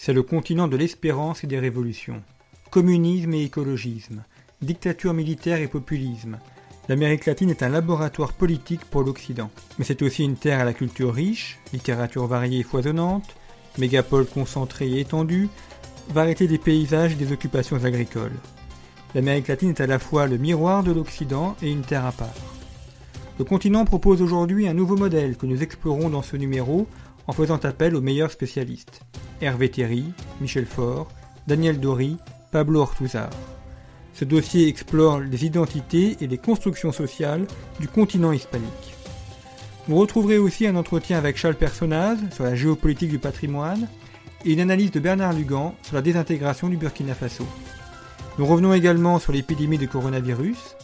c'est le continent de l'espérance et des révolutions. Communisme et écologisme, dictature militaire et populisme. L'Amérique latine est un laboratoire politique pour l'Occident. Mais c'est aussi une terre à la culture riche, littérature variée et foisonnante, mégapole concentrée et étendue, variété des paysages et des occupations agricoles. L'Amérique latine est à la fois le miroir de l'Occident et une terre à part. Le continent propose aujourd'hui un nouveau modèle que nous explorons dans ce numéro en faisant appel aux meilleurs spécialistes. Hervé Thierry, Michel Faure, Daniel Dory, Pablo Ortuzar. Ce dossier explore les identités et les constructions sociales du continent hispanique. Vous retrouverez aussi un entretien avec Charles Personnaz sur la géopolitique du patrimoine et une analyse de Bernard Lugan sur la désintégration du Burkina Faso. Nous revenons également sur l'épidémie de coronavirus,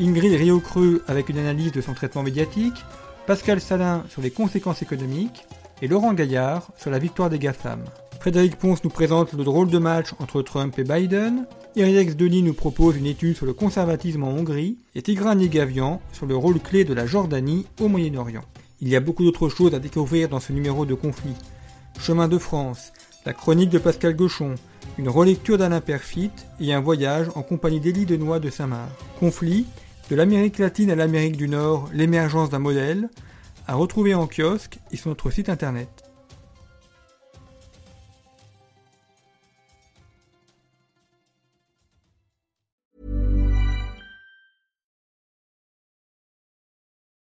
Ingrid Riocreux avec une analyse de son traitement médiatique, Pascal Salin sur les conséquences économiques et Laurent Gaillard sur la victoire des GAFAM. Frédéric Ponce nous présente le drôle de match entre Trump et Biden, Iridex Denis nous propose une étude sur le conservatisme en Hongrie et Tigrani Gavian sur le rôle clé de la Jordanie au Moyen-Orient. Il y a beaucoup d'autres choses à découvrir dans ce numéro de conflit. Chemin de France, la chronique de Pascal Gauchon, une relecture d'Alain Perfit et un voyage en compagnie d'Élie Denois de Saint-Marc. Conflit, de l'Amérique latine à l'Amérique du Nord, l'émergence d'un modèle, à retrouver en kiosque et sur notre site internet.